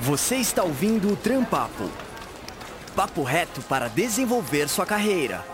Você está ouvindo o Trampapo. Papo reto para desenvolver sua carreira.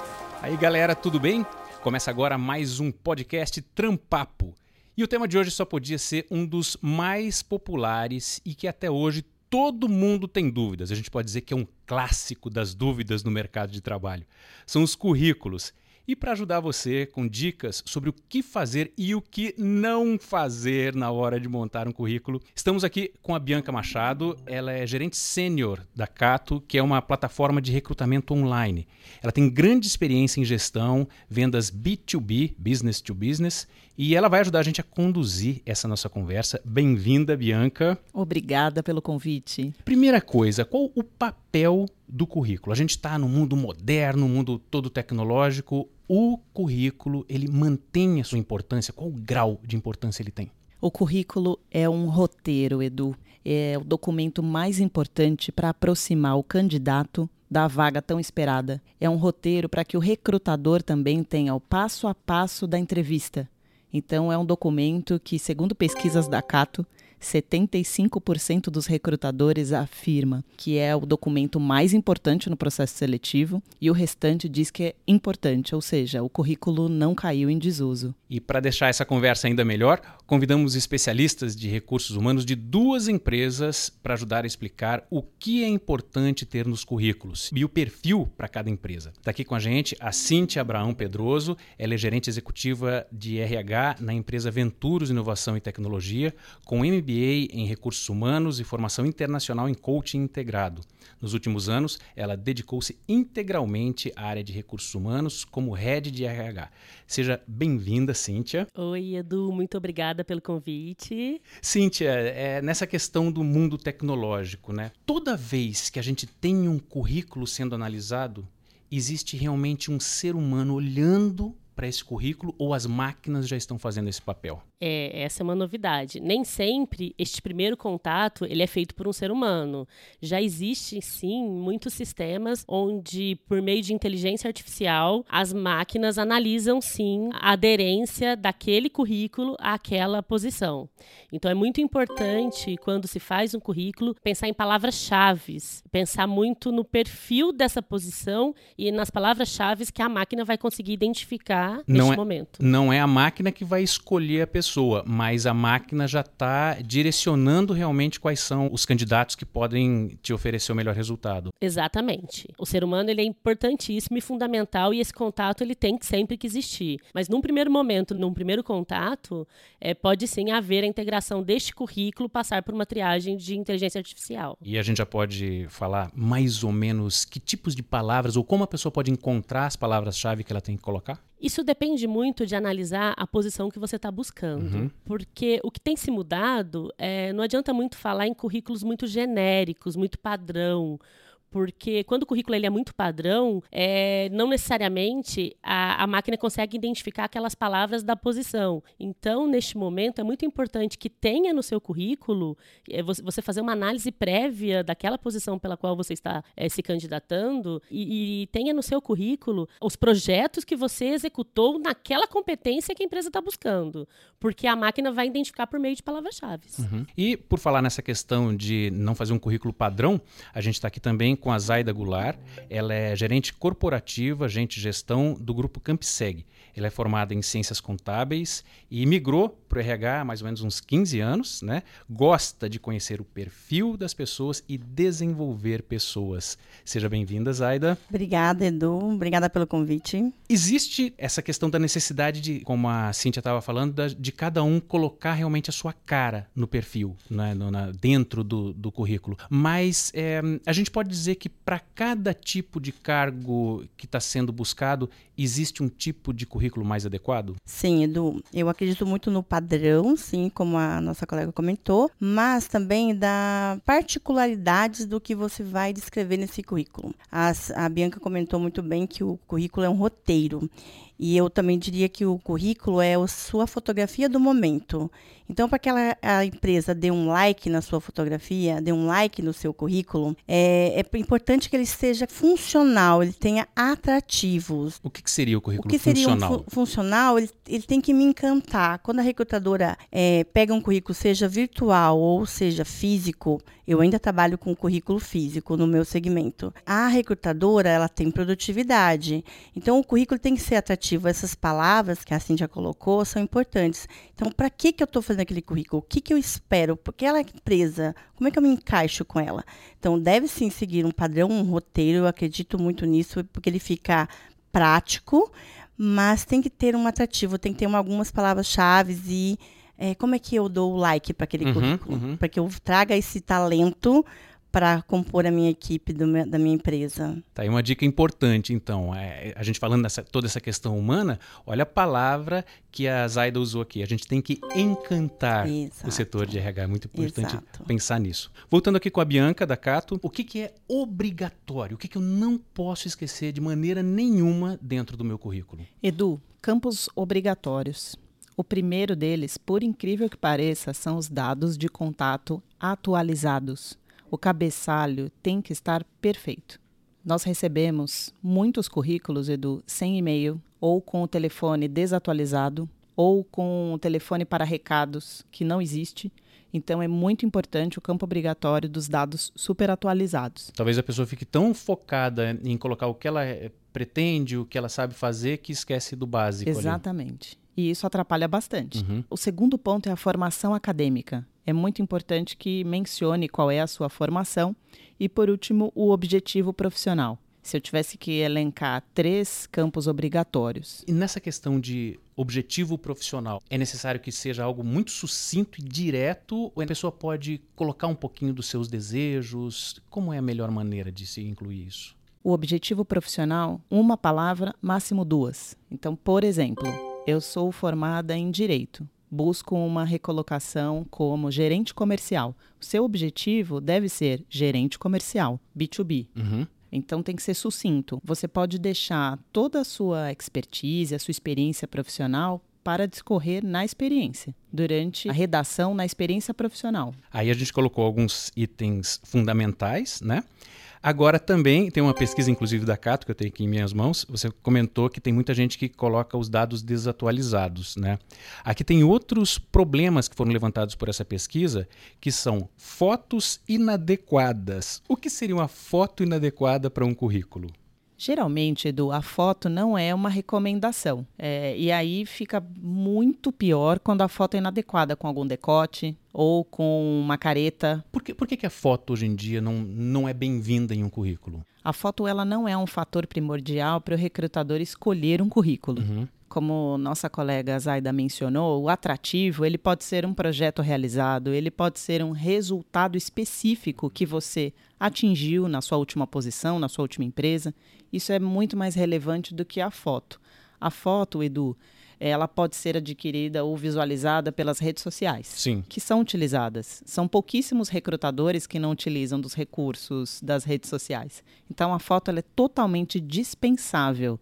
Aí galera, tudo bem? Começa agora mais um podcast Trampapo. E o tema de hoje só podia ser um dos mais populares e que até hoje todo mundo tem dúvidas. A gente pode dizer que é um clássico das dúvidas no mercado de trabalho. São os currículos. E para ajudar você com dicas sobre o que fazer e o que não fazer na hora de montar um currículo, estamos aqui com a Bianca Machado. Ela é gerente sênior da Cato, que é uma plataforma de recrutamento online. Ela tem grande experiência em gestão, vendas B2B, business to business, e ela vai ajudar a gente a conduzir essa nossa conversa. Bem-vinda, Bianca. Obrigada pelo convite. Primeira coisa, qual o papel do currículo? A gente está no mundo moderno, no mundo todo tecnológico. O currículo, ele mantém a sua importância? Qual o grau de importância ele tem? O currículo é um roteiro, Edu. É o documento mais importante para aproximar o candidato da vaga tão esperada. É um roteiro para que o recrutador também tenha o passo a passo da entrevista. Então, é um documento que, segundo pesquisas da Cato, 75% dos recrutadores afirma que é o documento mais importante no processo seletivo e o restante diz que é importante, ou seja, o currículo não caiu em desuso. E para deixar essa conversa ainda melhor, convidamos especialistas de recursos humanos de duas empresas para ajudar a explicar o que é importante ter nos currículos e o perfil para cada empresa. Está aqui com a gente a Cintia Abraão Pedroso, ela é gerente executiva de RH na empresa Venturos Inovação e Tecnologia, com MBA MBA em Recursos Humanos e formação internacional em Coaching Integrado. Nos últimos anos, ela dedicou-se integralmente à área de recursos humanos como head de RH. Seja bem-vinda, Cíntia. Oi, Edu, muito obrigada pelo convite. Cíntia, é, nessa questão do mundo tecnológico, né? Toda vez que a gente tem um currículo sendo analisado, existe realmente um ser humano olhando para esse currículo ou as máquinas já estão fazendo esse papel? É, essa é uma novidade. Nem sempre este primeiro contato ele é feito por um ser humano. Já existem sim muitos sistemas onde por meio de inteligência artificial as máquinas analisam sim a aderência daquele currículo àquela posição. Então é muito importante quando se faz um currículo pensar em palavras-chave, pensar muito no perfil dessa posição e nas palavras-chave que a máquina vai conseguir identificar não neste é, momento. Não é a máquina que vai escolher a pessoa, mas a máquina já está direcionando realmente quais são os candidatos que podem te oferecer o melhor resultado. Exatamente. O ser humano ele é importantíssimo e fundamental e esse contato ele tem sempre que existir. Mas num primeiro momento, num primeiro contato, é, pode sim haver a integração deste currículo passar por uma triagem de inteligência artificial. E a gente já pode falar mais ou menos que tipos de palavras ou como a pessoa pode encontrar as palavras-chave que ela tem que colocar? Isso depende muito de analisar a posição que você está buscando. Uhum. Porque o que tem se mudado, é, não adianta muito falar em currículos muito genéricos, muito padrão porque quando o currículo ele é muito padrão, é, não necessariamente a, a, máquina consegue identificar aquelas palavras da posição. Então, neste momento, é muito importante que tenha no seu currículo é, você fazer uma análise prévia daquela posição pela qual você está é, se candidatando e, e, tenha no seu currículo os projetos que você executou naquela competência que a empresa está buscando, porque a máquina vai identificar por meio de palavras-chave. Uhum. E por falar nessa questão de não fazer um currículo padrão, a gente está aqui também com a Zaida Goulart. Ela é gerente corporativa, agente de gestão do grupo Campseg. Ela é formada em ciências contábeis e migrou para o RH há mais ou menos uns 15 anos, né? Gosta de conhecer o perfil das pessoas e desenvolver pessoas. Seja bem-vinda, Zaida. Obrigada, Edu. Obrigada pelo convite. Existe essa questão da necessidade de, como a Cíntia estava falando, de cada um colocar realmente a sua cara no perfil, né? no, na, dentro do, do currículo. Mas é, a gente pode dizer dizer que para cada tipo de cargo que está sendo buscado, existe um tipo de currículo mais adequado? Sim, Edu. Eu acredito muito no padrão, sim, como a nossa colega comentou, mas também da particularidades do que você vai descrever nesse currículo. As, a Bianca comentou muito bem que o currículo é um roteiro. E eu também diria que o currículo é a sua fotografia do momento. Então, para que ela, a empresa dê um like na sua fotografia, dê um like no seu currículo, é, é importante que ele seja funcional, ele tenha atrativos. O que, que seria o currículo o que seria funcional? Um fu funcional, ele, ele, tem que me encantar. Quando a recrutadora é, pega um currículo, seja virtual ou seja físico, eu ainda trabalho com currículo físico no meu segmento. A recrutadora, ela tem produtividade. Então, o currículo tem que ser atrativo. Essas palavras que a Cintia colocou são importantes. Então, para que, que eu estou fazendo aquele currículo? O que, que eu espero? Porque ela é empresa, como é que eu me encaixo com ela? Então, deve sim seguir um padrão, um roteiro. Eu acredito muito nisso, porque ele fica prático, mas tem que ter um atrativo, tem que ter uma, algumas palavras-chave e é, como é que eu dou o like para aquele uhum, currículo? Uhum. Para que eu traga esse talento para compor a minha equipe meu, da minha empresa. Tá aí uma dica importante, então. É, a gente falando dessa toda essa questão humana, olha a palavra que a Zaida usou aqui. A gente tem que encantar Exato. o setor de RH. É muito importante Exato. pensar nisso. Voltando aqui com a Bianca da Cato, o que, que é obrigatório? O que, que eu não posso esquecer de maneira nenhuma dentro do meu currículo? Edu, campos obrigatórios. O primeiro deles, por incrível que pareça, são os dados de contato atualizados. O cabeçalho tem que estar perfeito. Nós recebemos muitos currículos, Edu, sem e-mail, ou com o telefone desatualizado, ou com o telefone para recados que não existe. Então é muito importante o campo obrigatório dos dados super atualizados. Talvez a pessoa fique tão focada em colocar o que ela eh, pretende, o que ela sabe fazer, que esquece do básico. Exatamente. Ali e isso atrapalha bastante. Uhum. O segundo ponto é a formação acadêmica. É muito importante que mencione qual é a sua formação e, por último, o objetivo profissional. Se eu tivesse que elencar três campos obrigatórios. E nessa questão de objetivo profissional, é necessário que seja algo muito sucinto e direto ou a pessoa pode colocar um pouquinho dos seus desejos? Como é a melhor maneira de se incluir isso? O objetivo profissional, uma palavra, máximo duas. Então, por exemplo, eu sou formada em direito. Busco uma recolocação como gerente comercial. O seu objetivo deve ser gerente comercial, B2B. Uhum. Então tem que ser sucinto. Você pode deixar toda a sua expertise, a sua experiência profissional para discorrer na experiência, durante a redação na experiência profissional. Aí a gente colocou alguns itens fundamentais, né? Agora também tem uma pesquisa, inclusive da Cato, que eu tenho aqui em minhas mãos. Você comentou que tem muita gente que coloca os dados desatualizados, né? Aqui tem outros problemas que foram levantados por essa pesquisa, que são fotos inadequadas. O que seria uma foto inadequada para um currículo? Geralmente, Edu, a foto não é uma recomendação. É, e aí fica muito pior quando a foto é inadequada, com algum decote ou com uma careta. Por que, por que, que a foto hoje em dia não, não é bem-vinda em um currículo? A foto ela não é um fator primordial para o recrutador escolher um currículo. Uhum. Como nossa colega Zaida mencionou, o atrativo ele pode ser um projeto realizado, ele pode ser um resultado específico que você atingiu na sua última posição, na sua última empresa. Isso é muito mais relevante do que a foto. A foto, Edu, ela pode ser adquirida ou visualizada pelas redes sociais, Sim. que são utilizadas. São pouquíssimos recrutadores que não utilizam dos recursos das redes sociais. Então, a foto é totalmente dispensável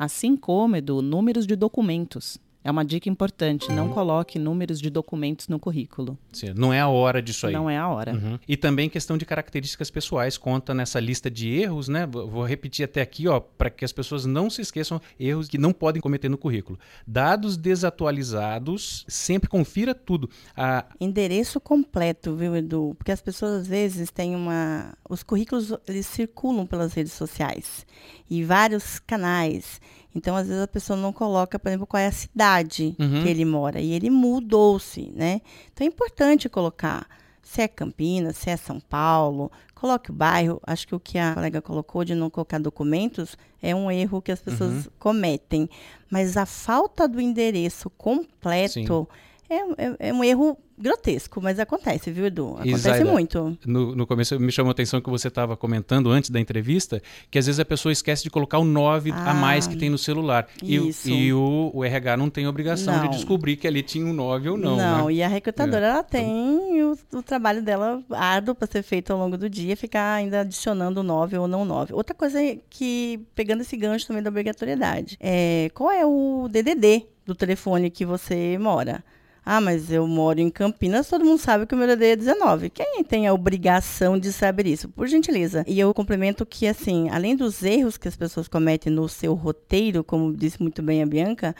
assim como, Edu, números de documentos. É uma dica importante, não uhum. coloque números de documentos no currículo. Sim, não é a hora disso aí. Não é a hora. Uhum. E também questão de características pessoais, conta nessa lista de erros, né? Vou repetir até aqui, ó, para que as pessoas não se esqueçam erros que não podem cometer no currículo. Dados desatualizados, sempre confira tudo. A... Endereço completo, viu, Edu? Porque as pessoas às vezes têm uma, os currículos eles circulam pelas redes sociais e vários canais. Então, às vezes, a pessoa não coloca, por exemplo, qual é a cidade uhum. que ele mora. E ele mudou-se, né? Então, é importante colocar se é Campinas, se é São Paulo, coloque o bairro. Acho que o que a colega colocou de não colocar documentos é um erro que as pessoas uhum. cometem. Mas a falta do endereço completo. É, é, é um erro grotesco, mas acontece, viu, Edu? Acontece Isaida, muito. No, no começo me chamou a atenção que você estava comentando antes da entrevista que às vezes a pessoa esquece de colocar o 9 Ah, a mais que tem no celular. E, o- isso. e o, o RH não tem obrigação Não. de descobrir que ali tinha um 9 ou não. né? e a recrutadora ela tem o, o trabalho dela árduo para ser feito ao longo do dia, ficar ainda adicionando 9 ou não 9. Outra coisa é que, pegando esse gancho também da obrigatoriedade, é, qual é o DDD do telefone que você mora? Ah, mas eu moro em Campinas, todo mundo sabe que o meu DDD é 19. Quem tem a obrigação de saber isso? Por gentileza. E eu complemento que, assim, além dos erros que as pessoas cometem no seu roteiro, como disse muito bem a Bianca,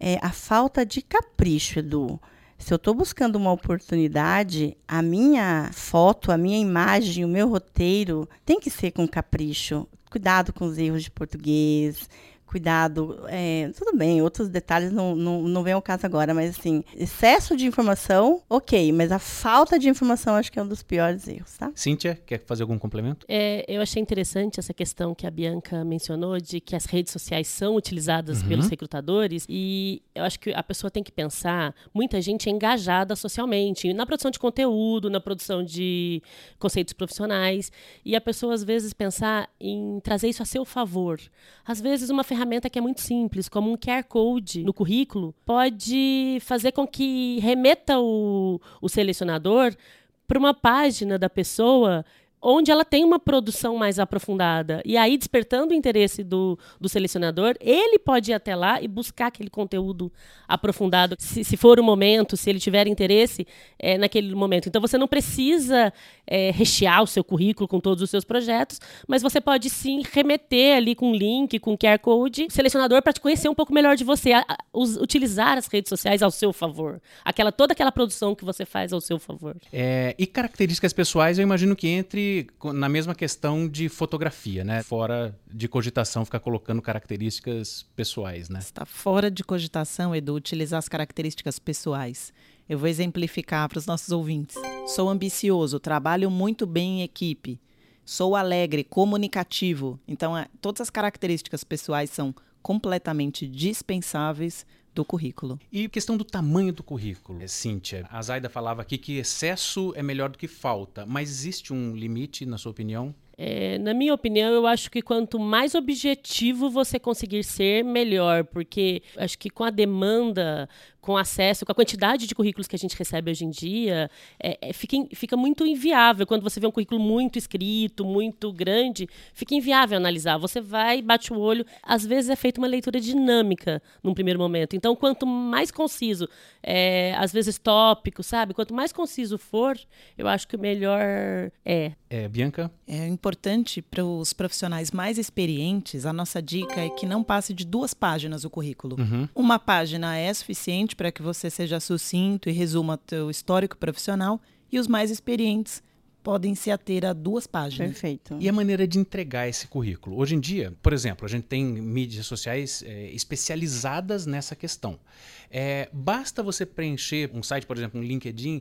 é a falta de capricho, Edu. Se eu estou buscando uma oportunidade, a minha foto, a minha imagem, o meu roteiro tem que ser com capricho. Cuidado com os erros de português. Cuidado, é, tudo bem, outros detalhes não, não, não vem ao caso agora, mas assim, excesso de informação, ok, mas a falta de informação acho que é um dos piores erros, tá? Cíntia, quer fazer algum complemento? É, eu achei interessante essa questão que a Bianca mencionou de que as redes sociais são utilizadas pelos recrutadores e eu acho que a pessoa tem que pensar, muita gente é engajada socialmente, na produção de conteúdo, na produção de conceitos profissionais e a pessoa às vezes pensar em trazer isso a seu favor. Às vezes uma ferramenta que é muito simples, como um QR Code no currículo, pode fazer com que remeta o, o selecionador para uma página da pessoa onde ela tem uma produção mais aprofundada. E aí, despertando o interesse do, do selecionador, ele pode ir até lá e buscar aquele conteúdo aprofundado, se, se for o momento, se ele tiver interesse é, naquele momento. Então, você não precisa é, rechear o seu currículo com todos os seus projetos, mas você pode sim remeter ali com link, com QR Code, selecionador para te conhecer um pouco melhor de você, a, a, us, utilizar as redes sociais ao seu favor. Aquela, toda aquela produção que você faz ao seu favor. É, e características pessoais, eu imagino que entre na mesma questão de fotografia, né? Fora de cogitação ficar colocando características pessoais, né? Está fora de cogitação, Edu, utilizar as características pessoais. Eu vou exemplificar para os nossos ouvintes. Sou ambicioso, trabalho muito bem em equipe. Sou alegre, comunicativo. Então, é, todas as características pessoais são completamente dispensáveis do currículo. E questão do tamanho do currículo, Cíntia. A Zaida falava aqui que excesso é melhor do que falta, mas existe um limite, na sua opinião? É, na minha opinião, eu acho que quanto mais objetivo você conseguir ser, melhor, porque acho que com a demanda, com acesso, com a quantidade de currículos que a gente recebe hoje em dia, é, é, fica, fica muito inviável. Quando você vê um currículo muito escrito, muito grande, fica inviável analisar. Você vai, bate o olho, às vezes é feita uma leitura dinâmica num primeiro momento. Então, quanto mais conciso, é, às vezes tópico, sabe? Quanto mais conciso for, eu acho que o melhor é. É, Bianca? É importante para os profissionais mais experientes, a nossa dica é que não passe de duas páginas o currículo. Uhum. Uma página é suficiente para que você seja sucinto e resuma teu histórico profissional, e os mais experientes podem se ater a duas páginas. Perfeito. E a maneira de entregar esse currículo? Hoje em dia, por exemplo, a gente tem mídias sociais é, especializadas nessa questão. É, basta você preencher um site, por exemplo, um LinkedIn,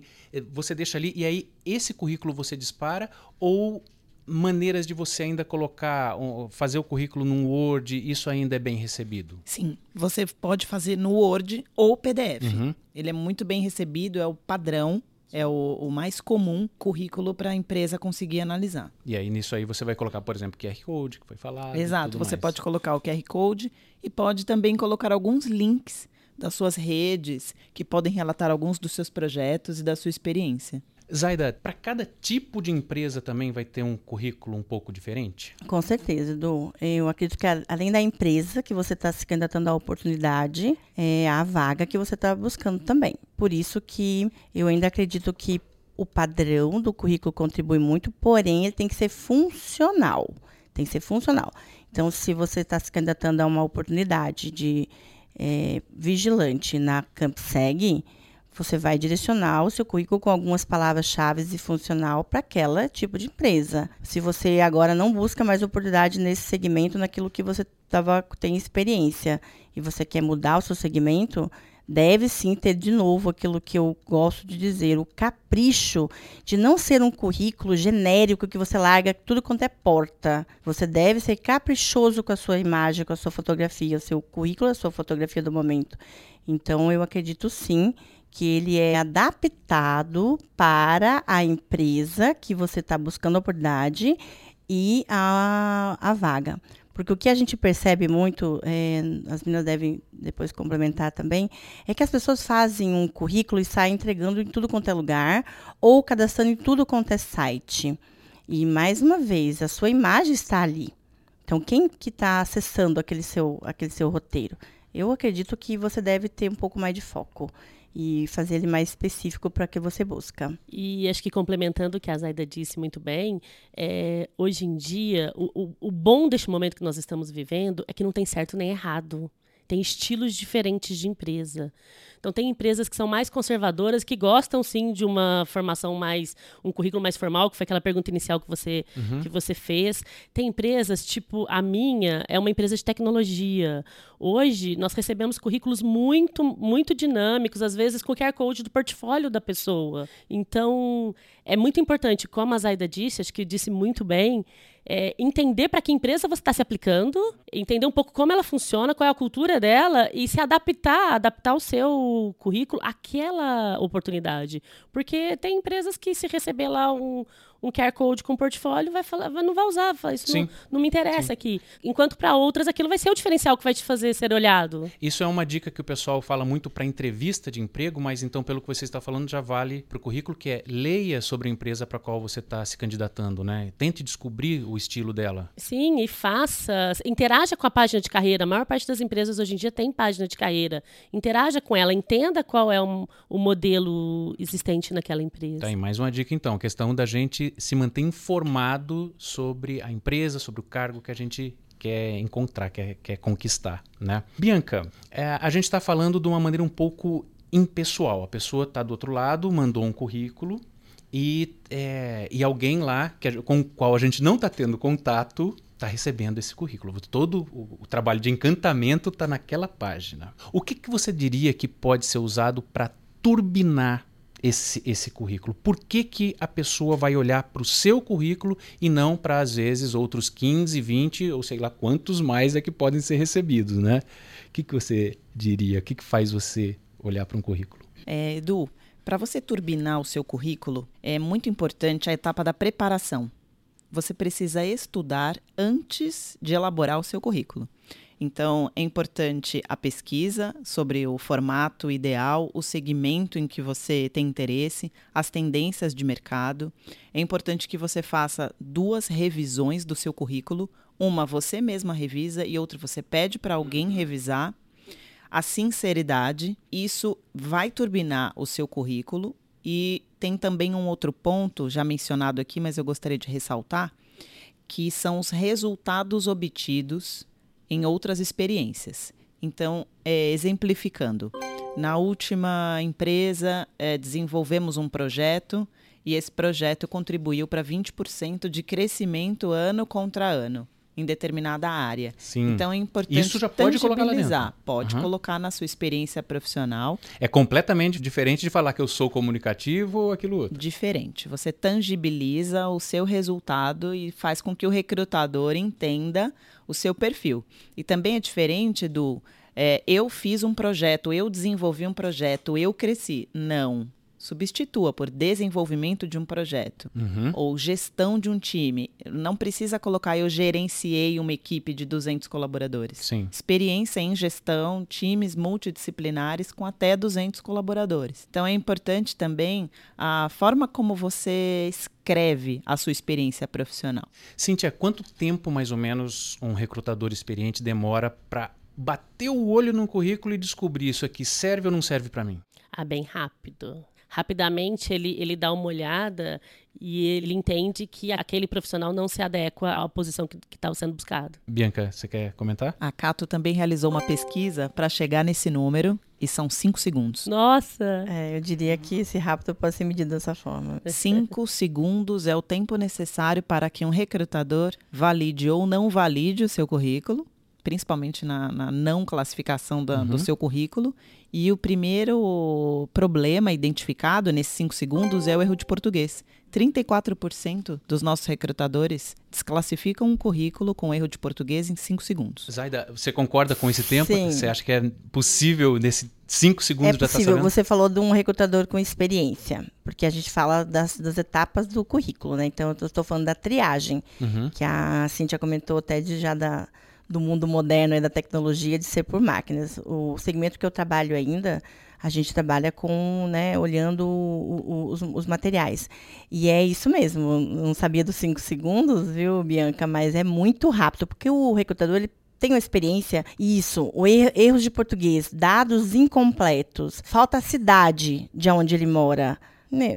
você deixa ali e aí esse currículo você dispara ou maneiras de você ainda colocar, fazer o currículo num Word, isso ainda é bem recebido? Sim, você pode fazer no Word ou PDF. Uhum. Ele é muito bem recebido, é o padrão, é o, o mais comum currículo para a empresa conseguir analisar. E aí nisso aí você vai colocar, por exemplo, QR Code, que foi falado. Exato, você mais. pode colocar o QR Code e pode também colocar alguns links das suas redes que podem relatar alguns dos seus projetos e da sua experiência. Zaida, para cada tipo de empresa também vai ter um currículo um pouco diferente? Com certeza, Edu. Eu acredito que além da empresa que você está se candidatando à oportunidade, é a vaga que você está buscando também. Por isso que eu ainda acredito que o padrão do currículo contribui muito, porém ele tem que ser funcional. Tem que ser funcional. Então, se você está se candidatando a uma oportunidade de é, vigilante na CampSeg, você vai direcionar o seu currículo com algumas palavras-chave e funcional para aquele tipo de empresa. Se você agora não busca mais oportunidade nesse segmento, naquilo que você tava, tem experiência, e você quer mudar o seu segmento, deve sim ter de novo aquilo que eu gosto de dizer, o capricho de não ser um currículo genérico que você larga tudo quanto é porta. Você deve ser caprichoso com a sua imagem, com a sua fotografia, o seu currículo, a sua fotografia do momento. Então, eu acredito sim que ele é adaptado para a empresa que você está buscando a oportunidade e a, a vaga. Porque o que a gente percebe muito, é, as meninas devem depois complementar também, é que as pessoas fazem um currículo e saem entregando em tudo quanto é lugar ou cadastrando em tudo quanto é site. E, mais uma vez, a sua imagem está ali. Então, quem que está acessando aquele seu, aquele seu roteiro? Eu acredito que você deve ter um pouco mais de foco e fazer ele mais específico para que você busca. E acho que complementando o que a Zaida disse muito bem, é, hoje em dia, o, o, o bom deste momento que nós estamos vivendo é que não tem certo nem errado. Tem estilos diferentes de empresa. Então, tem empresas que são mais conservadoras, que gostam sim de uma formação mais, um currículo mais formal, que foi aquela pergunta inicial que você, uhum. que você fez. Tem empresas, tipo a minha, é uma empresa de tecnologia. Hoje, nós recebemos currículos muito, muito dinâmicos, às vezes com o QR Code do portfólio da pessoa. Então, é muito importante, como a Zaida disse, acho que disse muito bem, é, entender para que empresa você está se aplicando, entender um pouco como ela funciona, qual é a cultura dela e se adaptar, adaptar o seu currículo àquela oportunidade. Porque tem empresas que se receber lá um, um QR Code com portfólio, vai falar, não vai usar, isso não, não, me interessa Sim. aqui. Enquanto para outras aquilo vai ser o diferencial que vai te fazer ser olhado. Isso é uma dica que o pessoal fala muito para entrevista de emprego, mas então pelo que você está falando já vale para o currículo que é leia sobre a empresa para qual você está se candidatando, né? Tente descobrir o estilo dela. Sim, e faça, interaja com a página de carreira. A maior parte das empresas hoje em dia tem página de carreira. Interaja com ela, entenda qual é um, o modelo existente naquela empresa. Tá aí mais uma dica então, questão da gente se manter informado sobre a empresa, sobre o cargo que a gente quer encontrar, quer, quer conquistar, né? Bianca, é, a gente está falando de uma maneira um pouco impessoal. A pessoa está do outro lado, mandou um currículo e, é, e alguém lá que, com o qual a gente não está tendo contato está recebendo esse currículo. Todo o, o trabalho de encantamento está naquela página. O que, que você diria que pode ser usado para turbinar esse, esse currículo? Por que, que a pessoa vai olhar para o seu currículo e não para, às vezes, outros 15, 20 ou sei lá quantos mais é que podem ser recebidos, né? O que, que você diria? O que, que faz você olhar para um currículo? É, Edu, para você turbinar o seu currículo, é muito importante a etapa da preparação. Você precisa estudar antes de elaborar o seu currículo. Então, é importante a pesquisa sobre o formato ideal, o segmento em que você tem interesse, as tendências de mercado. É importante que você faça duas revisões do seu currículo. Uma você mesma revisa e outra você pede para alguém revisar. A sinceridade, isso vai turbinar o seu currículo. E tem também um outro ponto, já mencionado aqui, mas eu gostaria de ressaltar, que são os resultados obtidos em outras experiências. Então, é, exemplificando, na última empresa é, desenvolvemos um projeto e esse projeto contribuiu para 20% de crescimento ano contra ano em determinada área. Sim. Então é importante Isso já pode colocar lá dentro. Pode uhum. colocar na sua experiência profissional. É completamente diferente de falar que eu sou comunicativo ou aquilo outro. Diferente. Você tangibiliza o seu resultado e faz com que o recrutador entenda o seu perfil. E também é diferente do é, eu fiz um projeto, eu desenvolvi um projeto, eu cresci. Não. Substitua por desenvolvimento de um projeto uhum. ou gestão de um time. Não precisa colocar eu gerenciei uma equipe de 200 colaboradores. Sim. Experiência em gestão, times multidisciplinares com até 200 colaboradores. Então é importante também a forma como você escreve a sua experiência profissional. Cíntia, quanto tempo mais ou menos um recrutador experiente demora para bater o olho no currículo e descobrir isso aqui serve ou não serve para mim? Ah, bem rápido rapidamente ele, ele dá uma olhada e ele entende que aquele profissional não se adequa à posição que está sendo buscada. Bianca, você quer comentar? A Cato também realizou uma pesquisa para chegar nesse número e são cinco segundos. Nossa! É, eu diria que esse rápido pode ser medido dessa forma. Cinco segundos é o tempo necessário para que um recrutador valide ou não valide o seu currículo principalmente na, na não classificação da, uhum. do seu currículo. E o primeiro problema identificado nesses cinco segundos é o erro de português. 34% dos nossos recrutadores desclassificam um currículo com erro de português em 5 segundos. Zaida, você concorda com esse tempo? Sim. Você acha que é possível nesse cinco segundos é já está possível. sabendo? Você falou de um recrutador com experiência, porque a gente fala das, das etapas do currículo, né? Então, eu estou falando da triagem, Uhum. que a Cintia comentou até de já da, do mundo moderno e da tecnologia de ser por máquinas. O segmento que eu trabalho ainda, a gente trabalha com, né, olhando o- o- os, os materiais. E é isso mesmo. Não sabia dos cinco segundos, viu, Bianca? Mas é muito rápido, porque o recrutador, ele tem uma experiência, isso, er- erros de português, dados incompletos, falta a cidade de onde ele mora,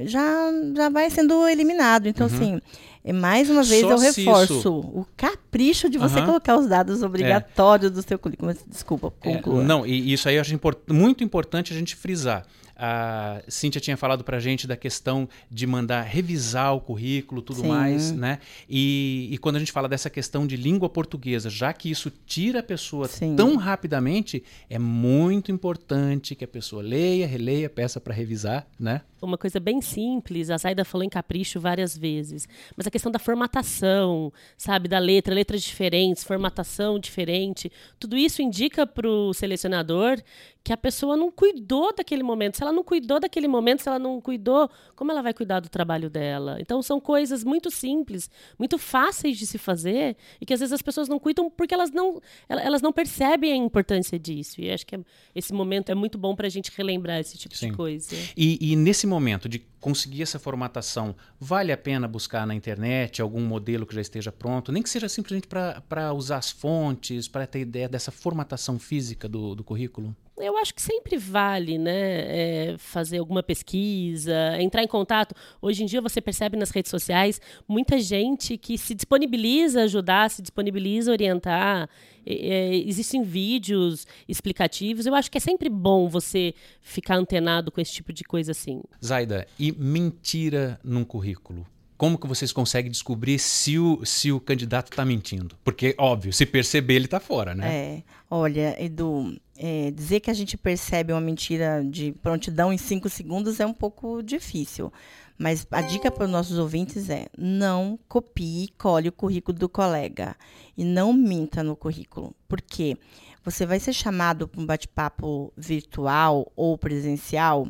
já, já vai sendo eliminado. Então, assim, é, mais uma vez Uhum. Só eu reforço isso- o capricho de você Aham. colocar os dados obrigatórios do seu currículo. Desculpa, É, conclua. não, e isso aí eu acho import- muito importante a gente frisar. A Cíntia tinha falado pra gente da questão de mandar revisar o currículo, tudo Sim. mais, né? E, e quando a gente fala dessa questão de língua portuguesa, já que isso tira a pessoa Sim. tão rapidamente, é muito importante que a pessoa leia, releia, peça para revisar, né? Uma coisa bem simples, a Zaida falou em capricho várias vezes, mas a questão da formatação, sabe, da letra, letras diferentes, formatação diferente, tudo isso indica para o selecionador que a pessoa não cuidou daquele momento. Se ela não cuidou daquele momento, se ela não cuidou, como ela vai cuidar do trabalho dela? Então são coisas muito simples, muito fáceis de se fazer e que às vezes as pessoas não cuidam porque elas não, el- elas não percebem a importância disso. E acho que é- esse momento é muito bom para a gente relembrar esse tipo Sim. de coisa. E, e nesse momento de conseguir essa formatação, vale a pena buscar na internet algum modelo que já esteja pronto, nem que seja simplesmente para usar as fontes, para ter ideia dessa formatação física do, do currículo? Eu acho que sempre vale, né, é, fazer alguma pesquisa, entrar em contato. Hoje em dia você percebe nas redes sociais muita gente que se disponibiliza a ajudar, se disponibiliza a orientar. É, existem vídeos explicativos. Eu acho que é sempre bom você ficar antenado com esse tipo de coisa assim. Zaida, e mentira num currículo? Como que vocês conseguem descobrir se o, se o candidato está mentindo? Porque, óbvio, se perceber, ele está fora, né? É, olha, Edu, é, dizer que a gente percebe uma mentira de prontidão em cinco segundos é um pouco difícil. Mas a dica para os nossos ouvintes é: não copie e cole o currículo do colega. E não minta no currículo. Por quê? Você vai ser chamado para um bate-papo virtual ou presencial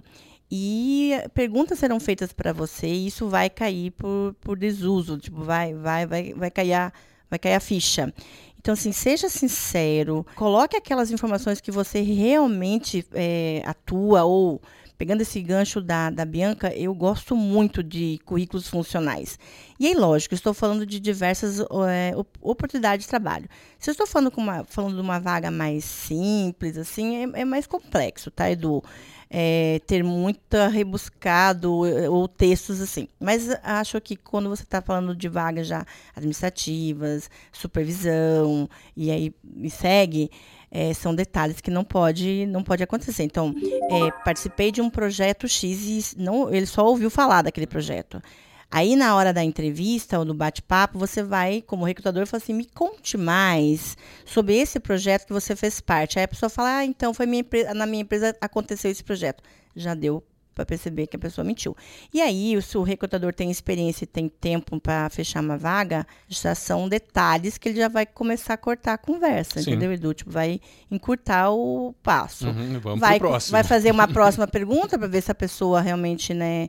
e perguntas serão feitas para você e isso vai cair por, por desuso, tipo, vai, vai, vai, vai cair a, vai cair a ficha. Então, assim, seja sincero, coloque aquelas informações que você realmente é, atua ou pegando esse gancho da, da Bianca, eu gosto muito de currículos funcionais. E aí, lógico, estou falando de diversas é, op- oportunidades de trabalho. Se eu estou falando, com uma, falando de uma vaga mais simples, assim, é, é mais complexo, tá, Edu? É, ter muito rebuscado eh, ou textos assim. Mas acho que quando você está falando de vagas já administrativas, supervisão, e aí me segue, é, são detalhes que não pode, não pode acontecer. Então, é, participei de um projeto X e não, ele só ouviu falar daquele projeto. Aí, na hora da entrevista ou do bate-papo, você vai, como recrutador, falar assim: me conte mais sobre esse projeto que você fez parte. Aí a pessoa fala: ah, então, foi minha na minha empresa aconteceu esse projeto. Já deu para perceber que a pessoa mentiu. E aí, se o recrutador tem experiência e tem tempo para fechar uma vaga, já são detalhes que ele já vai começar a cortar a conversa, Sim. entendeu, Edu? Tipo, vai encurtar o passo Uhum, vamos vai, pro próximo. vai fazer uma próxima pergunta para ver se a pessoa realmente né,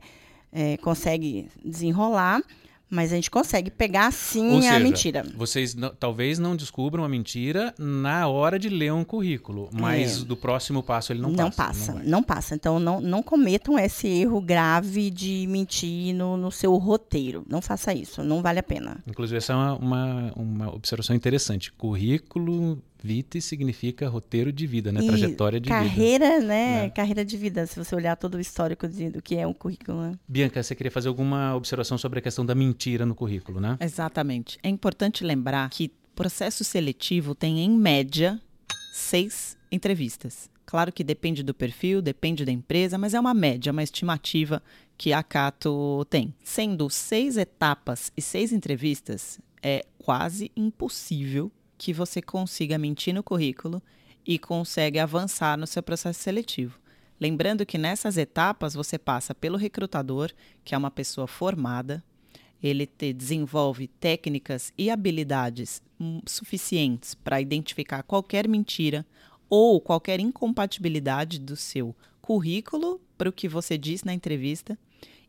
é, consegue desenrolar. Mas a gente consegue pegar sim Ou a seja, mentira. Vocês não- talvez não descubram a mentira na hora de ler um currículo, mas É. do próximo passo ele não, Não passa. passa, vai. não, passa. Então não, não cometam esse erro grave de mentir no, no seu roteiro. Não faça isso, não vale a pena. Inclusive, essa é uma, uma, uma observação interessante. Currículo vitae significa roteiro de vida, né? E Trajetória de vida. carreira, né? Né? Carreira de vida. Se você olhar todo o histórico de- do que é um currículo. Né? Bianca, você queria fazer alguma observação sobre a questão da mentira no currículo, né? Exatamente. É importante lembrar que processo seletivo tem, em média, seis entrevistas. Claro que depende do perfil, depende da empresa, mas é uma média, uma estimativa que a Cato tem. Sendo seis etapas e seis entrevistas, é quase impossível que você consiga mentir no currículo e consegue avançar no seu processo seletivo. Lembrando que nessas etapas você passa pelo recrutador, que é uma pessoa formada, ele te desenvolve técnicas e habilidades hum, suficientes para identificar qualquer mentira ou qualquer incompatibilidade do seu currículo para o que você diz na entrevista.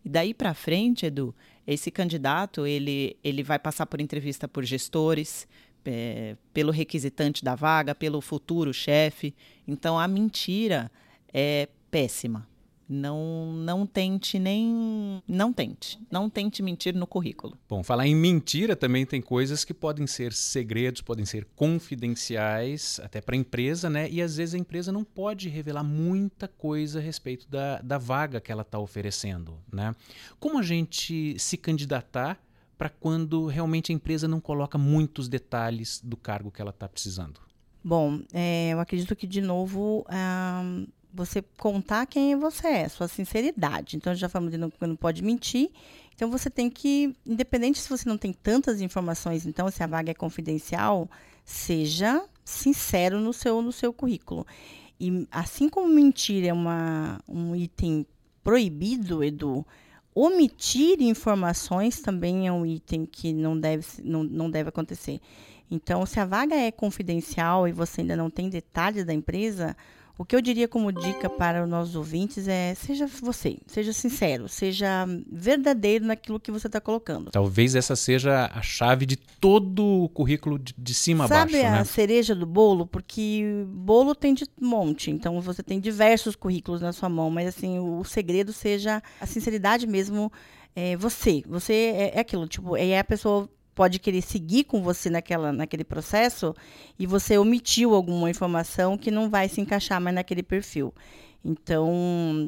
E daí para frente, Edu, esse candidato ele, ele vai passar por entrevista por gestores, é, pelo requisitante da vaga, pelo futuro chefe. Então a mentira é péssima. Não, não tente nem. Não tente. Não tente mentir no currículo. Bom, falar em mentira também tem coisas que podem ser segredos, podem ser confidenciais, até para a empresa, né? E às vezes a empresa não pode revelar muita coisa a respeito da, da vaga que ela está oferecendo, né? Como a gente se candidatar para quando realmente a empresa não coloca muitos detalhes do cargo que ela está precisando? Bom, é, eu acredito que, de novo, ah, você contar quem você é, sua sinceridade. Então, já falamos de não, não pode mentir. Então, você tem que, independente se você não tem tantas informações, então, se a vaga é confidencial, seja sincero no seu, no seu currículo. E assim como mentir é uma, um item proibido, Edu, omitir informações também é um item que não deve, não, não deve acontecer. Então, se a vaga é confidencial e você ainda não tem detalhes da empresa, o que eu diria como dica para os nossos ouvintes é seja você, seja sincero, seja verdadeiro naquilo que você está colocando. Talvez essa seja a chave de todo o currículo de, de cima Sabe a baixo. Sabe a né? cereja do bolo? Porque bolo tem de monte, então você tem diversos currículos na sua mão, mas assim, o, segredo seja a sinceridade mesmo. É, você, você é, é aquilo, tipo, é a pessoa pode querer seguir com você naquela, naquele processo e você omitiu alguma informação que não vai se encaixar mais naquele perfil. Então,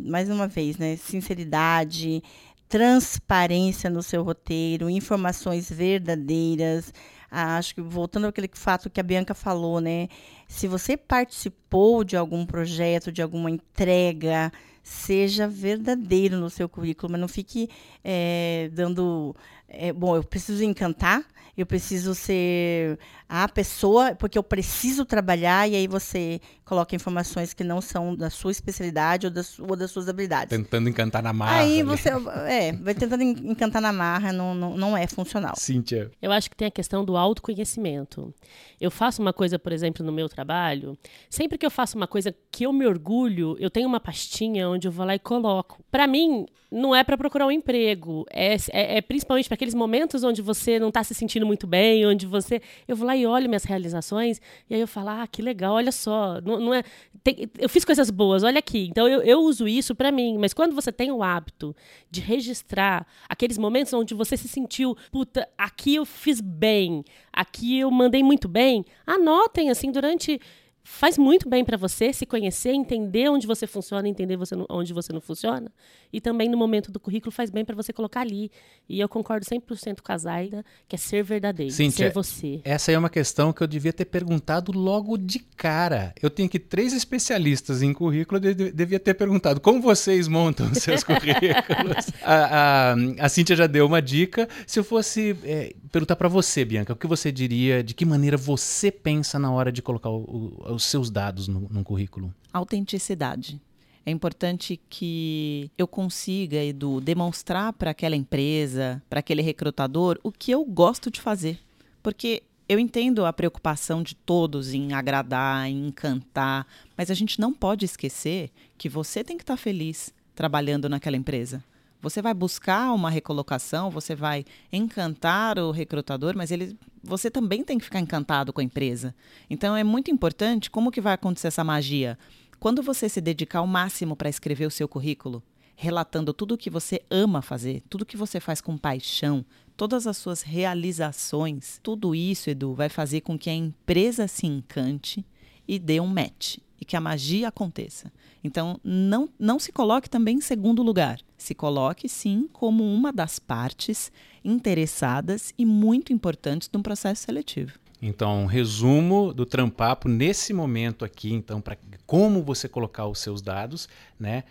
mais uma vez, né, sinceridade, transparência no seu roteiro, informações verdadeiras. Ah, acho que voltando àquele fato que a Bianca falou, né? Se você participou de algum projeto, de alguma entrega, seja verdadeiro no seu currículo, mas não fique é, dando é, bom, eu preciso encantar, eu preciso ser a pessoa, porque eu preciso trabalhar, e aí você coloca informações que não são da sua especialidade ou das, ou das suas habilidades. Tentando encantar na marra. Aí você, é, vai tentando encantar na marra, não, não, não é funcional. Cíntia. Eu acho que tem a questão do autoconhecimento. Eu faço uma coisa, por exemplo, no meu trabalho, sempre que eu faço uma coisa que eu me orgulho, eu tenho uma pastinha onde eu vou lá e coloco. Para mim, não é para procurar um emprego, é, é, é principalmente para aqueles momentos onde você não está se sentindo muito bem, onde você. Eu vou lá e olho minhas realizações, e aí eu falo, ah, que legal, olha só. Não, não é, tem, eu fiz coisas boas, olha aqui. Então eu, eu uso isso para mim. Mas quando você tem o hábito de registrar aqueles momentos onde você se sentiu, puta, aqui eu fiz bem, aqui eu mandei muito bem, anotem assim durante faz muito bem para você se conhecer, entender onde você funciona, entender você onde você não funciona. E também no momento do currículo faz bem para você colocar ali. E eu concordo 100% com a Zaida, que é ser verdadeiro, Cíntia, ser você. Essa é uma questão que eu devia ter perguntado logo de cara. Eu tenho aqui três especialistas em currículo, eu devia ter perguntado como vocês montam seus currículos. a, a, a Cíntia já deu uma dica. Se eu fosse é, perguntar para você, Bianca, o que você diria, de que maneira você pensa na hora de colocar o, o os seus dados no, no currículo? Autenticidade. É importante que eu consiga, Edu, demonstrar para aquela empresa, para aquele recrutador, o que eu gosto de fazer. Porque eu entendo a preocupação de todos em agradar, em encantar, mas a gente não pode esquecer que você tem que estar tá feliz trabalhando naquela empresa. Você vai buscar uma recolocação, você vai encantar o recrutador, mas ele, você também tem que ficar encantado com a empresa. Então é muito importante como que vai acontecer essa magia. Quando você se dedicar ao máximo para escrever o seu currículo, relatando tudo o que você ama fazer, tudo que você faz com paixão, todas as suas realizações, tudo isso, Edu, vai fazer com que a empresa se encante e dê um match e que a magia aconteça. Então, não, não se coloque também em segundo lugar. Se coloque, sim, como uma das partes interessadas e muito importantes de um processo seletivo. Então, resumo do Trampapo nesse momento aqui, então, para como você colocar os seus dados, né?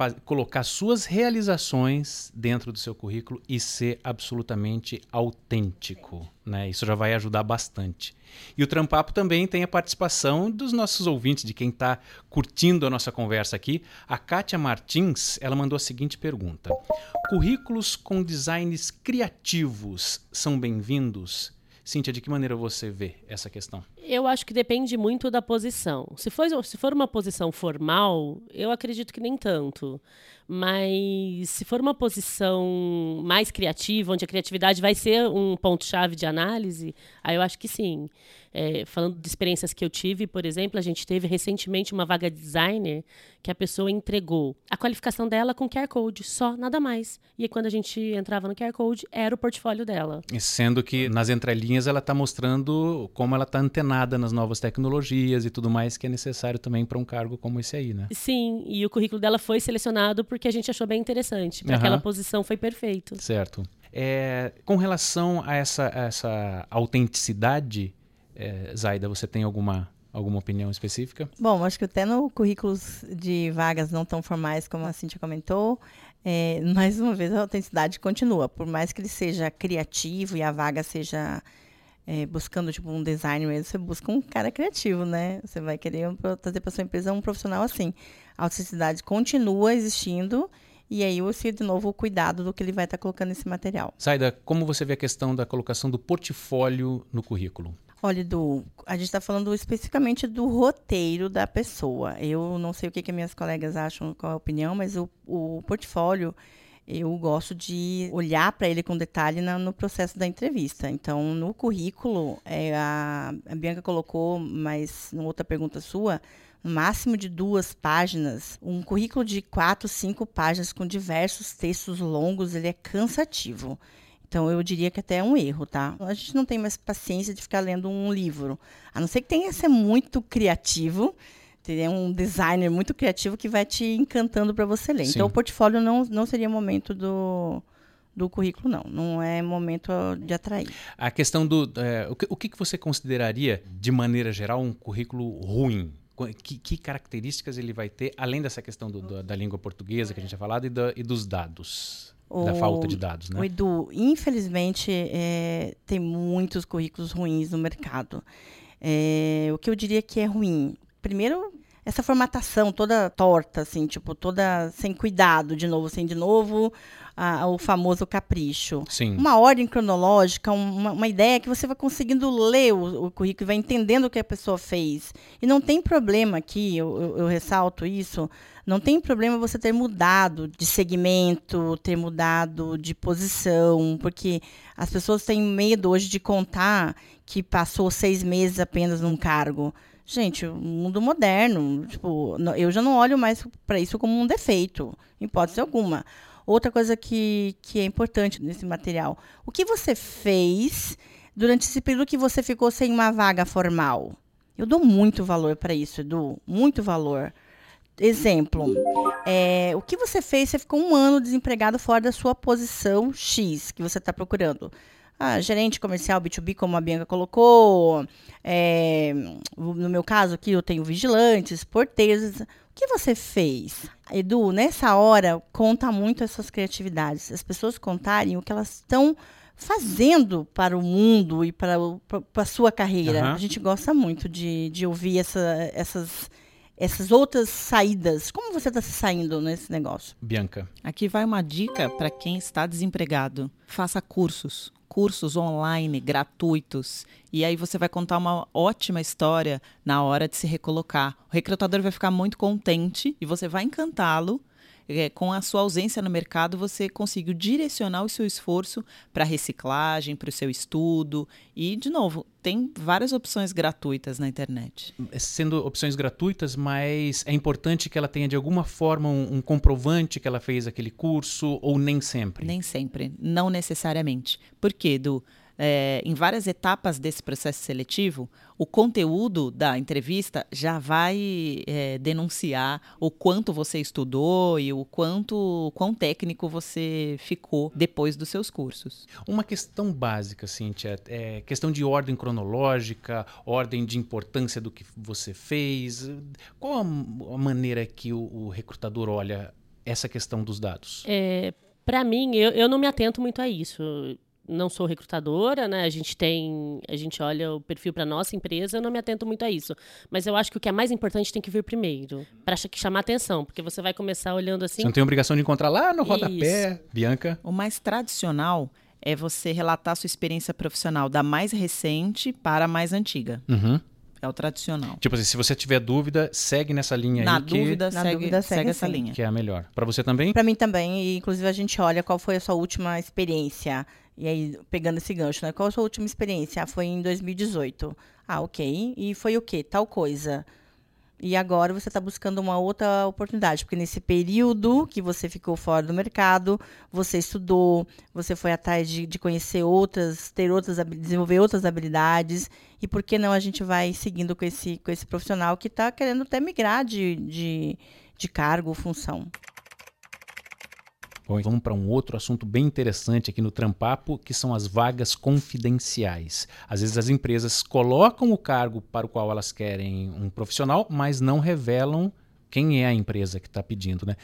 Faz, colocar suas realizações dentro do seu currículo e ser absolutamente autêntico. Né? Isso já vai ajudar bastante. E o Trampapo também tem a participação dos nossos ouvintes, de quem está curtindo a nossa conversa aqui. A Kátia Martins ela mandou a seguinte pergunta: Currículos com designs criativos são bem-vindos? Cíntia, de que maneira você vê essa questão? Eu acho que depende muito da posição. Se for, se for uma posição formal, eu acredito que nem tanto. Mas se for uma posição mais criativa, onde a criatividade vai ser um ponto-chave de análise, aí eu acho que sim. É, falando de experiências que eu tive, por exemplo, a gente teve recentemente uma vaga de designer que a pessoa entregou a qualificação dela com QR Code, só, nada mais. E quando a gente entrava no QR Code, era o portfólio dela. Sendo que nas entrelinhas ela está mostrando como ela está antenada nas novas tecnologias e tudo mais que é necessário também para um cargo como esse aí, né? Sim, e o currículo dela foi selecionado porque a gente achou bem interessante. Para Aham. aquela posição foi perfeito. Certo. É, com relação a essa, a essa autenticidade, é, Zaida, você tem alguma, alguma opinião específica? Bom, acho que até no currículos de vagas não tão formais, como a Cintia comentou, é, mais uma vez a autenticidade continua. Por mais que ele seja criativo e a vaga seja é, buscando tipo um design mesmo, você busca um cara criativo, né? Você vai querer trazer para sua empresa um profissional assim. A autenticidade continua existindo e aí você, de novo, o cuidado do que ele vai estar colocando nesse material. Zaida, como você vê a questão da colocação do portfólio no currículo? Olha, Edu, a gente está falando especificamente do roteiro da pessoa. Eu não sei o que, que minhas colegas acham, qual é a opinião, mas o, o portfólio, eu gosto de olhar para ele com detalhe na- no processo da entrevista. Então, no currículo, é, a, a Bianca colocou, mas numa outra pergunta sua, no máximo de duas páginas, um currículo de quatro, cinco páginas com diversos textos longos, ele é cansativo. Então, eu diria que até é um erro, tá? A gente não tem mais paciência de ficar lendo um livro. A não ser que tenha que ser muito criativo, teria um designer muito criativo que vai te encantando para você ler. Sim. Então, o portfólio não, não seria momento do, do currículo, não. Não é momento de atrair. A questão do. é, o, que, o que você consideraria, de maneira geral, um currículo ruim? Qu- Que, que características ele vai ter, além dessa questão do- do- da língua portuguesa que a gente tinha falado e, da- e dos dados? Da O- falta de dados, O né? Edu, infelizmente, é, tem muitos currículos ruins no mercado. É, o que eu diria que é ruim? Primeiro, essa formatação toda torta, assim, tipo, toda sem cuidado, de novo, sem de novo, a- o famoso capricho. Sim. Uma ordem cronológica, um- uma, uma ideia que você vai conseguindo ler o, o currículo e vai entendendo o que a pessoa fez. E não tem problema aqui, eu, eu- eu ressalto isso, não tem problema você ter mudado de segmento, ter mudado de posição, porque as pessoas têm medo hoje de contar que passou seis meses apenas num cargo. Gente, o mundo moderno, tipo, eu já não olho mais para isso como um defeito, em hipótese alguma. Outra coisa que, que é importante nesse material, o que você fez durante esse período que você ficou sem uma vaga formal? Eu dou muito valor para isso, Edu, muito valor. Exemplo, é, o que você fez? Você ficou um ano desempregado fora da sua posição X que você está procurando. Ah, gerente comercial B2B, como a Bianca colocou. é, no meu caso aqui, eu tenho vigilantes, porteiros. O que você fez? Edu, nessa hora, conta muito essas criatividades. As pessoas contarem o que elas estão fazendo para o mundo e para o- para a sua carreira. Aham. A gente gosta muito de, de ouvir essa- essas, essas outras saídas. Como você está se saindo nesse negócio? Bianca. Aqui vai uma dica para quem está desempregado. Faça cursos, cursos online gratuitos. E aí você vai contar uma ótima história na hora de se recolocar. O recrutador vai ficar muito contente e você vai encantá-lo. É, com a sua ausência no mercado, você conseguiu direcionar o seu esforço para reciclagem, para o seu estudo. E, de novo, tem várias opções gratuitas na internet. Sendo opções gratuitas, mas é importante que ela tenha de alguma forma um, um comprovante que ela fez aquele curso ou nem sempre? Nem sempre, não necessariamente. Por quê, Edu? É, em várias etapas desse processo seletivo, o conteúdo da entrevista já vai é, denunciar o quanto você estudou e o quanto quão técnico você ficou depois dos seus cursos. Uma questão básica, Cíntia, é questão de ordem cronológica, ordem de importância do que você fez. Qual a, a maneira que o, o recrutador olha essa questão dos dados? É, para mim, eu, eu não me atento muito a isso. Não sou recrutadora, né? A gente tem, a gente olha o perfil para nossa empresa, eu não me atento muito a isso. Mas eu acho que o que é mais importante tem que vir primeiro, para chamar atenção, porque você vai começar olhando assim. Você não tem obrigação de encontrar lá no rodapé, Bianca? O mais tradicional é você relatar sua experiência profissional da mais recente para a mais antiga. Uhum. É o tradicional. Tipo assim, se você tiver dúvida, segue nessa linha Na aí dúvida, que, Na segue, dúvida, segue, segue essa sim. linha. que é a melhor. Para você também? Para mim também, e inclusive a gente olha qual foi a sua última experiência. E aí, pegando esse gancho, né? Qual a sua última experiência? Ah, foi em 2018. Ah, ok. E foi o quê? Tal coisa. E agora você está buscando uma outra oportunidade, porque nesse período que você ficou fora do mercado, você estudou, você foi atrás de, de conhecer outras, ter outras, desenvolver outras habilidades. E por que não a gente vai seguindo com esse, com esse profissional que está querendo até migrar de, de, de cargo, função? Bom, vamos para um outro assunto bem interessante aqui no Trampapo, que são as vagas confidenciais. Às vezes as empresas colocam o cargo para o qual elas querem um profissional, mas não revelam quem é a empresa que está pedindo, né?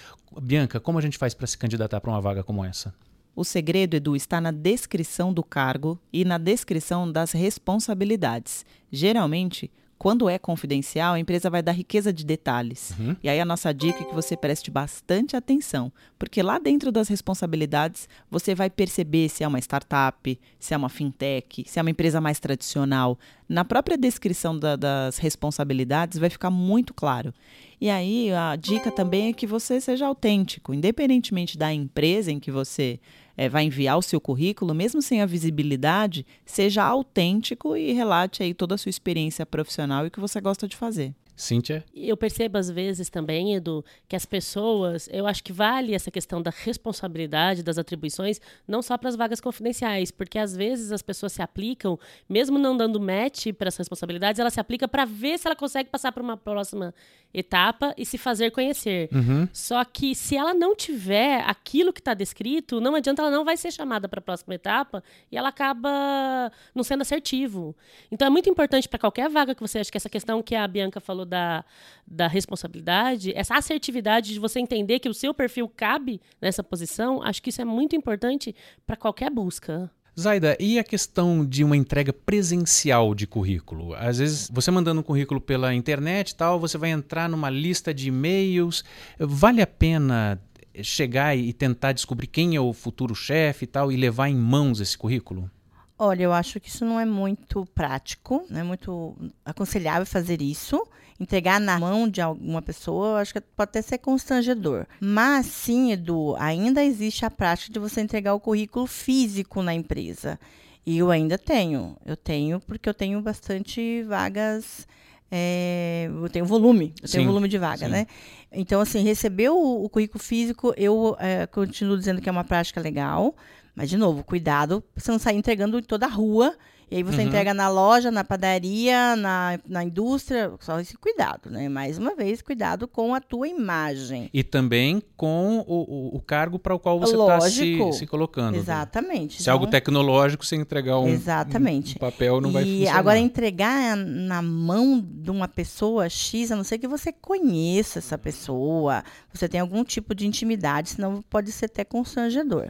Bianca, como a gente faz para se candidatar para uma vaga como essa? O segredo, Edu, está na descrição do cargo e na descrição das responsabilidades. Geralmente, quando é confidencial, a empresa vai dar riqueza de detalhes. Uhum. E aí a nossa dica é que você preste bastante atenção, porque lá dentro das responsabilidades você vai perceber se é uma startup, se é uma fintech, se é uma empresa mais tradicional. Na própria descrição da- das responsabilidades vai ficar muito claro. E aí a dica também é que você seja autêntico, independentemente da empresa em que você eh, vai enviar o seu currículo, mesmo sem a visibilidade, seja autêntico e relate aí toda a sua experiência profissional e o que você gosta de fazer. Cíntia? Eu percebo às vezes também, Edu, que as pessoas, eu acho que vale essa questão da responsabilidade, das atribuições, não só para as vagas confidenciais, porque às vezes as pessoas se aplicam, mesmo não dando match para as responsabilidades, ela se aplica para ver se ela consegue passar para uma próxima etapa e se fazer conhecer. Uhum. Só que se ela não tiver aquilo que está descrito, não adianta, ela não vai ser chamada para a próxima etapa e ela acaba não sendo assertivo. Então é muito importante para qualquer vaga que você acha que essa questão que a Bianca falou da, da responsabilidade, essa assertividade de você entender que o seu perfil cabe nessa posição, acho que isso é muito importante para qualquer busca. Zaida, e a questão de uma entrega presencial de currículo? Às vezes, você mandando um currículo pela internet e tal, você vai entrar numa lista de e-mails. Vale a pena chegar e tentar descobrir quem é o futuro chefe e tal e levar em mãos esse currículo? Olha, eu acho que isso não é muito prático, não é muito aconselhável fazer isso. Entregar na mão de alguma pessoa, eu acho que pode até ser constrangedor. Mas sim, Edu, ainda existe a prática de você entregar o currículo físico na empresa. E eu ainda tenho. Eu tenho porque eu tenho bastante vagas. é, eu tenho volume, eu tenho Sim, volume de vaga, sim. né? Então, assim, receber o, o currículo físico, eu é, continuo dizendo que é uma prática legal. Mas, de novo, cuidado pra você não sair entregando em toda a rua. E aí você Uhum. entrega na loja, na padaria, na, na indústria. Só esse cuidado, né? Mais uma vez, cuidado com a tua imagem. E também com o, o- o cargo para o qual você está se, se colocando. Exatamente. Se é algo Então, tecnológico, você entregar um, Exatamente. um papel não vai e funcionar. agora entregar na mão de uma pessoa X, a não ser que você conheça essa pessoa, você tem algum tipo de intimidade, senão pode ser até constrangedor.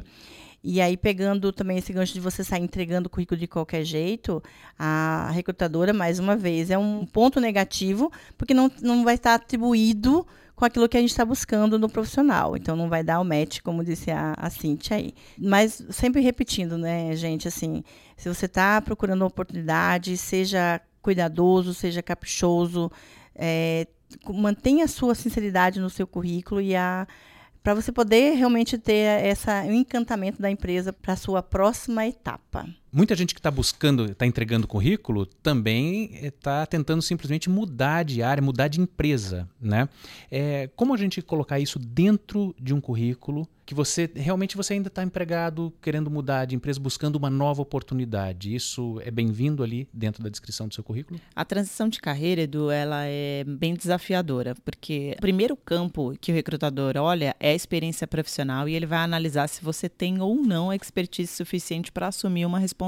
E aí, pegando também esse gancho de você sair entregando o currículo de qualquer jeito, a recrutadora, mais uma vez, é um ponto negativo, porque não, não vai estar atribuído com aquilo que a gente está buscando no profissional. Então, não vai dar o match, como disse a, a Cintia aí. Mas, sempre repetindo, né, gente, assim, se você está procurando uma oportunidade, seja cuidadoso, seja caprichoso, é, mantenha a sua sinceridade no seu currículo e a para você poder realmente ter essa, o encantamento da empresa para a sua próxima etapa. Muita gente que está buscando, está entregando currículo, também está tentando simplesmente mudar de área, mudar de empresa, né? É, como a gente colocar isso dentro de um currículo que você realmente você ainda está empregado, querendo mudar de empresa, buscando uma nova oportunidade? Isso é bem-vindo ali dentro da descrição do seu currículo? A transição de carreira, Edu, ela é bem desafiadora, porque o primeiro campo que o recrutador olha é a experiência profissional e ele vai analisar se você tem ou não a expertise suficiente para assumir uma responsabilidade.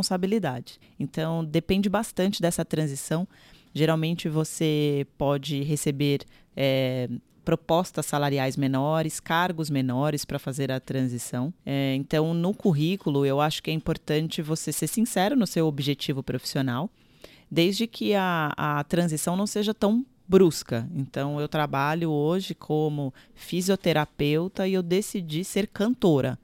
Então, depende bastante dessa transição. Geralmente, você pode receber é, propostas salariais menores, cargos menores para fazer a transição. É, então, no currículo, eu acho que é importante você ser sincero no seu objetivo profissional desde que a, a transição não seja tão brusca. Então, eu trabalho hoje como fisioterapeuta e eu decidi ser cantora.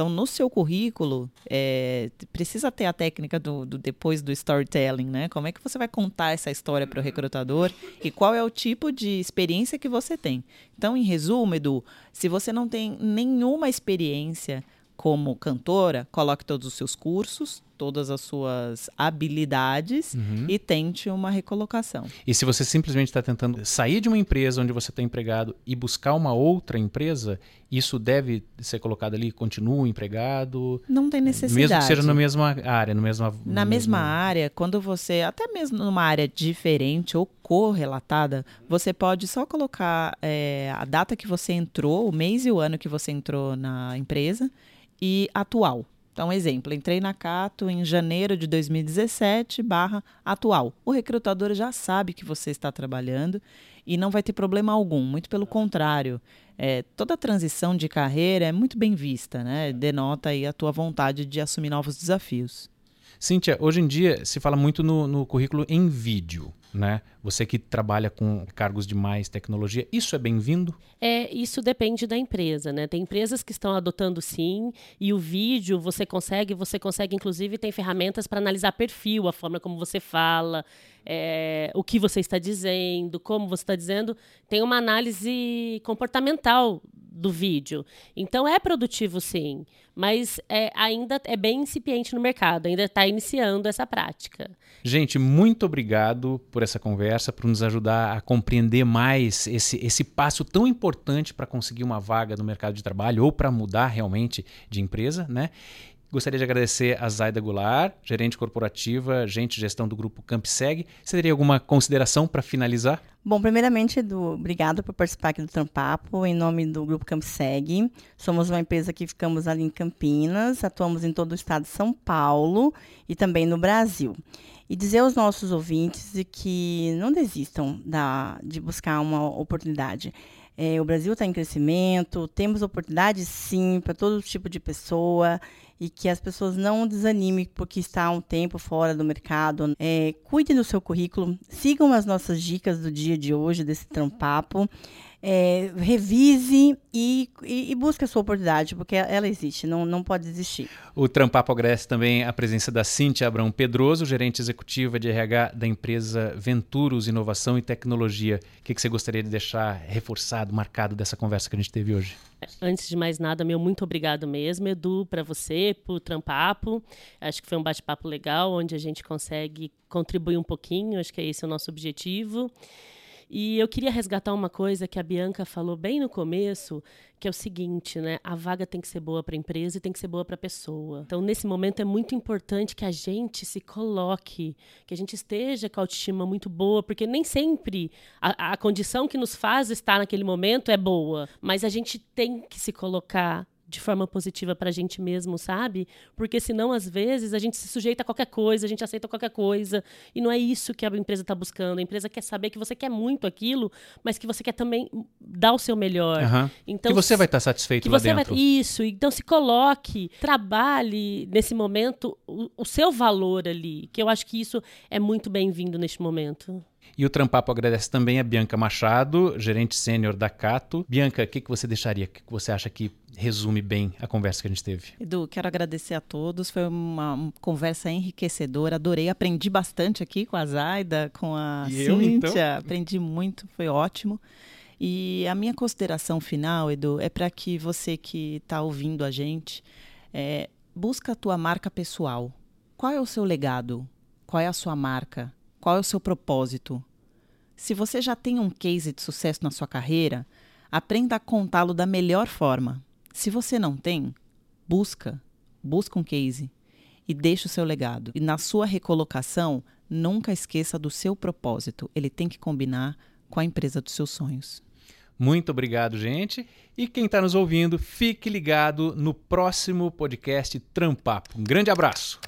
Então, no seu currículo, é, precisa ter a técnica do, do, depois do storytelling, né? Como é que você vai contar essa história para o recrutador e qual é o tipo de experiência que você tem. Então, em resumo, Edu, se você não tem nenhuma experiência como cantora, coloque todos os seus cursos, todas as suas habilidades uhum. e tente uma recolocação. E se você simplesmente está tentando sair de uma empresa onde você está empregado e buscar uma outra empresa, isso deve ser colocado ali, continua empregado? Não tem necessidade. Mesmo que seja na mesma área, no mesma, na mesma área, quando você, até mesmo numa área diferente ou correlatada, você pode só colocar é, a data que você entrou, o mês e o ano que você entrou na empresa e atual. Então, exemplo, entrei na Cato em janeiro de 2017 barra atual. O recrutador já sabe que você está trabalhando e não vai ter problema algum, muito pelo contrário. É, toda transição de carreira é muito bem vista, né? Denota aí a tua vontade de assumir novos desafios. Cíntia, hoje em dia se fala muito no, no currículo em vídeo né? Você que trabalha com cargos de mais tecnologia, isso é bem-vindo? É, isso depende da empresa, né? Tem empresas que estão adotando sim, e o vídeo você consegue, você consegue inclusive tem ferramentas para analisar perfil, a forma como você fala, é, o que você está dizendo, como você está dizendo, tem uma análise comportamental do vídeo. Então é produtivo sim, mas é, ainda é bem incipiente no mercado, ainda está iniciando essa prática. Gente, muito obrigado por essa conversa, por nos ajudar a compreender mais esse, esse passo tão importante para conseguir uma vaga no mercado de trabalho ou para mudar realmente de empresa, né? Gostaria de agradecer a Zaida Goulart, gerente corporativa, agente de gestão do grupo Campseg. Você teria alguma consideração para finalizar? Bom, primeiramente, Edu, obrigado por participar aqui do Trampapo, em nome do Grupo Campseg. Somos uma empresa que ficamos ali em Campinas, atuamos em todo o estado de São Paulo e também no Brasil. E dizer aos nossos ouvintes que não desistam da, de buscar uma oportunidade. É, o Brasil está em crescimento, temos oportunidades sim para todo tipo de pessoa e que as pessoas não desanimem porque está um tempo fora do mercado. É, cuide do seu currículo, sigam as nossas dicas do dia de hoje, desse trampapo. É, revise e, e, e, busque a sua oportunidade, porque ela existe, não, não pode existir. O Trampapo agradece também a presença da Cintia Abrão Pedroso, gerente executiva de RH da empresa Venturos Inovação e Tecnologia. O que, que você gostaria de deixar reforçado, marcado dessa conversa que a gente teve hoje? Antes de mais nada, meu muito obrigado mesmo, Edu, para você, para o Trampapo. Acho que foi um bate-papo legal, onde a gente consegue contribuir um pouquinho, acho que é esse o nosso objetivo. E eu queria resgatar uma coisa que a Bianca falou bem no começo, que é o seguinte, né? A vaga tem que ser boa para a empresa e tem que ser boa para a pessoa. Então, nesse momento é muito importante que a gente se coloque, que a gente esteja com a autoestima muito boa, porque nem sempre a, a condição que nos faz estar naquele momento é boa, mas a gente tem que se colocar de forma positiva para a gente mesmo, sabe? Porque senão, às vezes, a gente se sujeita a qualquer coisa, a gente aceita qualquer coisa. E não é isso que a empresa está buscando. A empresa quer saber que você quer muito aquilo, mas que você quer também dar o seu melhor. Uhum. Então, que você vai estar tá satisfeito lá dentro. Vai... Isso. Então, se coloque, trabalhe nesse momento o, o seu valor ali. Que eu acho que isso é muito bem-vindo neste momento. E o Trampapo agradece também a Bianca Machado, gerente sênior da Cato. Bianca, o que, que você deixaria? O que, que você acha que resume bem a conversa que a gente teve? Edu, quero agradecer a todos. Foi uma conversa enriquecedora. Adorei, aprendi bastante aqui com a Zaida, com a e Cíntia. Eu, então? Aprendi muito, foi ótimo. E a minha consideração final, Edu, é para que você que está ouvindo a gente é, busca a tua marca pessoal. Qual é o seu legado? Qual é a sua marca? Qual é o seu propósito? Se você já tem um case de sucesso na sua carreira, aprenda a contá-lo da melhor forma. Se você não tem, busca, busca um case e deixe o seu legado. E na sua recolocação, nunca esqueça do seu propósito. Ele tem que combinar com a empresa dos seus sonhos. Muito obrigado, gente. E quem está nos ouvindo, fique ligado no próximo podcast Trampapo. Um grande abraço.